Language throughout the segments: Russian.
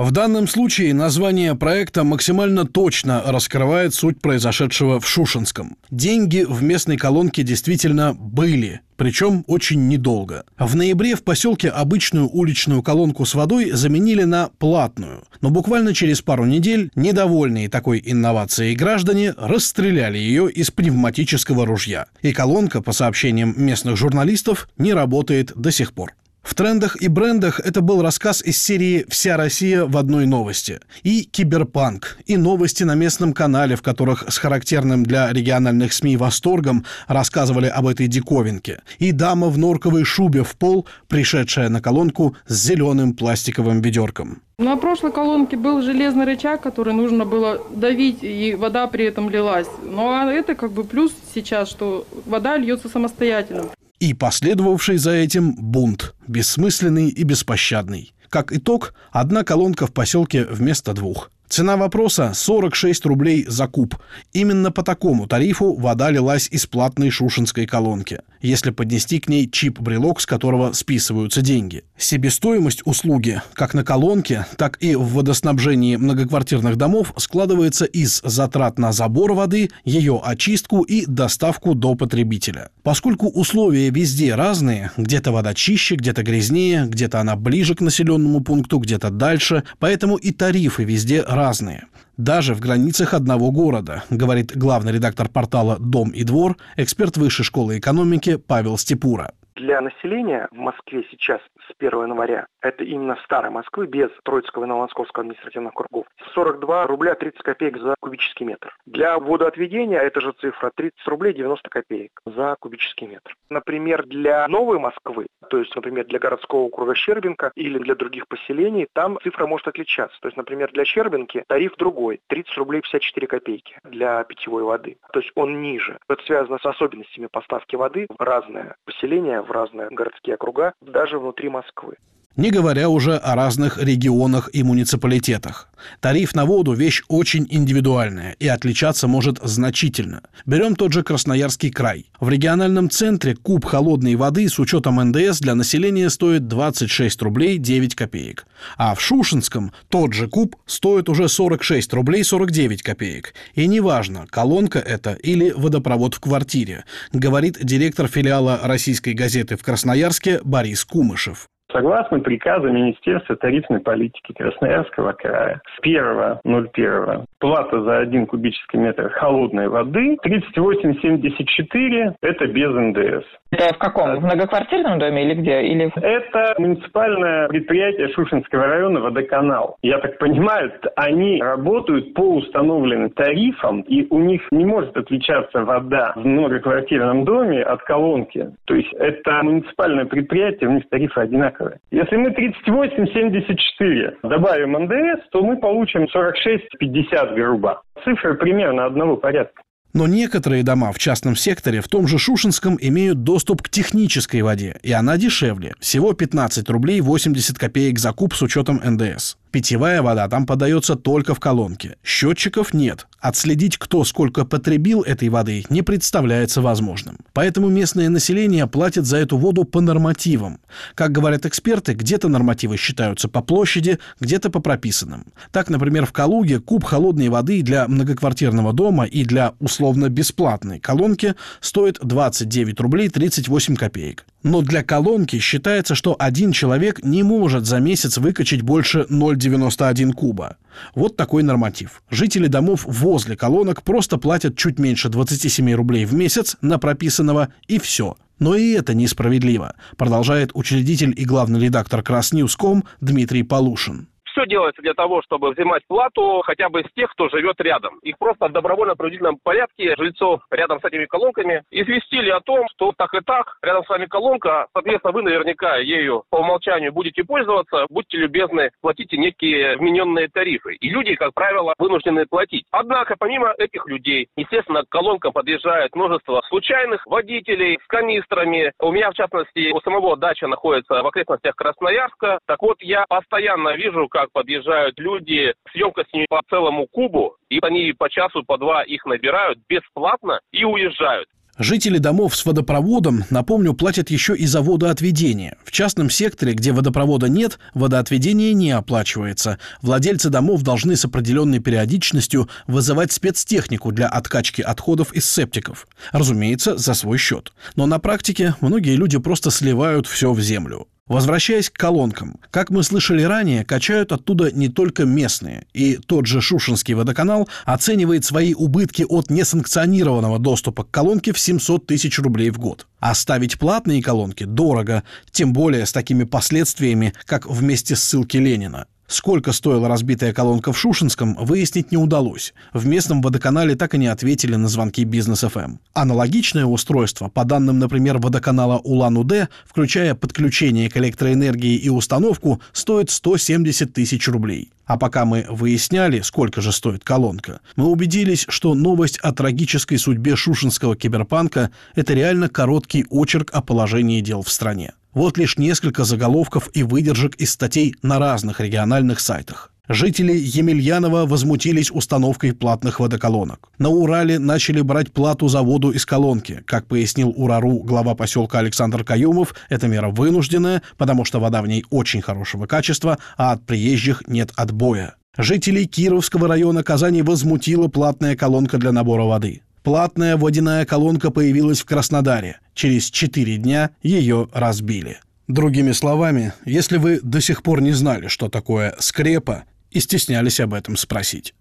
В данном случае название проекта максимально точно раскрывает суть произошедшего в Шушинском. Деньги в местной колонке действительно были, причем очень недолго. В ноябре в поселке обычную уличную колонку с водой заменили на платную, но буквально через пару недель недовольные такой инновацией граждане расстреляли ее из пневматического ружья. И колонка, по сообщениям местных журналистов, не работает до сих пор. В трендах и брендах это был рассказ из серии «Вся Россия в одной новости». И киберпанк, и новости на местном канале, в которых с характерным для региональных СМИ восторгом рассказывали об этой диковинке. И дама в норковой шубе в пол, пришедшая на колонку с зеленым пластиковым ведерком. На прошлой колонке был железный рычаг, который нужно было давить, и вода при этом лилась. Ну а это как бы плюс сейчас, что вода льется самостоятельно и последовавший за этим бунт, бессмысленный и беспощадный. Как итог, одна колонка в поселке вместо двух – Цена вопроса – 46 рублей за куб. Именно по такому тарифу вода лилась из платной шушинской колонки, если поднести к ней чип-брелок, с которого списываются деньги. Себестоимость услуги как на колонке, так и в водоснабжении многоквартирных домов складывается из затрат на забор воды, ее очистку и доставку до потребителя. Поскольку условия везде разные, где-то вода чище, где-то грязнее, где-то она ближе к населенному пункту, где-то дальше, поэтому и тарифы везде разные разные. Даже в границах одного города, говорит главный редактор портала «Дом и двор», эксперт Высшей школы экономики Павел Степура. Для населения в Москве сейчас с 1 января, это именно старой Москвы, без Троицкого и Новомосковского административных кругов, 42 рубля 30 копеек за кубический метр. Для водоотведения эта же цифра 30 рублей 90 копеек за кубический метр. Например, для Новой Москвы, то есть, например, для городского округа Щербинка или для других поселений, там цифра может отличаться. То есть, например, для Щербинки тариф другой, 30 рублей 54 копейки для питьевой воды. То есть он ниже. Это связано с особенностями поставки воды в разное поселение, в разные городские округа, даже внутри Москвы не говоря уже о разных регионах и муниципалитетах. Тариф на воду – вещь очень индивидуальная и отличаться может значительно. Берем тот же Красноярский край. В региональном центре куб холодной воды с учетом НДС для населения стоит 26 рублей 9 копеек. А в Шушинском тот же куб стоит уже 46 рублей 49 копеек. И неважно, колонка это или водопровод в квартире, говорит директор филиала российской газеты в Красноярске Борис Кумышев. Согласно приказу Министерства тарифной политики Красноярского края, с 1.01 плата за один кубический метр холодной воды 38,74 – это без НДС. Это в каком? В многоквартирном доме или где? Или... Это муниципальное предприятие Шушинского района «Водоканал». Я так понимаю, они работают по установленным тарифам, и у них не может отличаться вода в многоквартирном доме от колонки. То есть это муниципальное предприятие, у них тарифы одинаковые. Если мы 38,74 добавим НДС, то мы получим 46,50 грубо. Цифры примерно одного порядка. Но некоторые дома в частном секторе в том же Шушинском имеют доступ к технической воде, и она дешевле, всего 15 рублей 80 копеек за куб с учетом НДС. Питьевая вода там подается только в колонке. Счетчиков нет. Отследить, кто сколько потребил этой воды, не представляется возможным. Поэтому местное население платит за эту воду по нормативам. Как говорят эксперты, где-то нормативы считаются по площади, где-то по прописанным. Так, например, в Калуге куб холодной воды для многоквартирного дома и для условно-бесплатной колонки стоит 29 рублей 38 копеек. Но для колонки считается, что один человек не может за месяц выкачать больше 0,91 куба. Вот такой норматив. Жители домов возле колонок просто платят чуть меньше 27 рублей в месяц на прописанного и все. Но и это несправедливо, продолжает учредитель и главный редактор Красньюзком Дмитрий Полушин все делается для того, чтобы взимать плату хотя бы с тех, кто живет рядом. Их просто в добровольно-принудительном порядке жильцов рядом с этими колонками известили о том, что так и так, рядом с вами колонка, соответственно, вы наверняка ею по умолчанию будете пользоваться, будьте любезны, платите некие вмененные тарифы. И люди, как правило, вынуждены платить. Однако, помимо этих людей, естественно, к колонкам подъезжает множество случайных водителей с канистрами. У меня, в частности, у самого дача находится в окрестностях Красноярска. Так вот, я постоянно вижу, как подъезжают люди с емкостями по целому кубу, и они по часу, по два их набирают бесплатно и уезжают. Жители домов с водопроводом, напомню, платят еще и за водоотведение. В частном секторе, где водопровода нет, водоотведение не оплачивается. Владельцы домов должны с определенной периодичностью вызывать спецтехнику для откачки отходов из септиков. Разумеется, за свой счет. Но на практике многие люди просто сливают все в землю. Возвращаясь к колонкам, как мы слышали ранее, качают оттуда не только местные, и тот же Шушинский водоканал оценивает свои убытки от несанкционированного доступа к колонке в 700 тысяч рублей в год. А ставить платные колонки дорого, тем более с такими последствиями, как вместе ссылки Ленина. Сколько стоила разбитая колонка в Шушинском, выяснить не удалось. В местном водоканале так и не ответили на звонки Бизнес ФМ. Эм. Аналогичное устройство, по данным, например, водоканала Улан-Удэ, включая подключение к электроэнергии и установку, стоит 170 тысяч рублей. А пока мы выясняли, сколько же стоит колонка, мы убедились, что новость о трагической судьбе шушинского киберпанка – это реально короткий очерк о положении дел в стране. Вот лишь несколько заголовков и выдержек из статей на разных региональных сайтах. Жители Емельянова возмутились установкой платных водоколонок. На Урале начали брать плату за воду из колонки. Как пояснил Урару глава поселка Александр Каюмов, эта мера вынужденная, потому что вода в ней очень хорошего качества, а от приезжих нет отбоя. Жителей Кировского района Казани возмутила платная колонка для набора воды. Платная водяная колонка появилась в Краснодаре. Через четыре дня ее разбили. Другими словами, если вы до сих пор не знали, что такое скрепа, и стеснялись об этом спросить.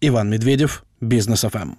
Иван Медведев, Бизнес ФМ.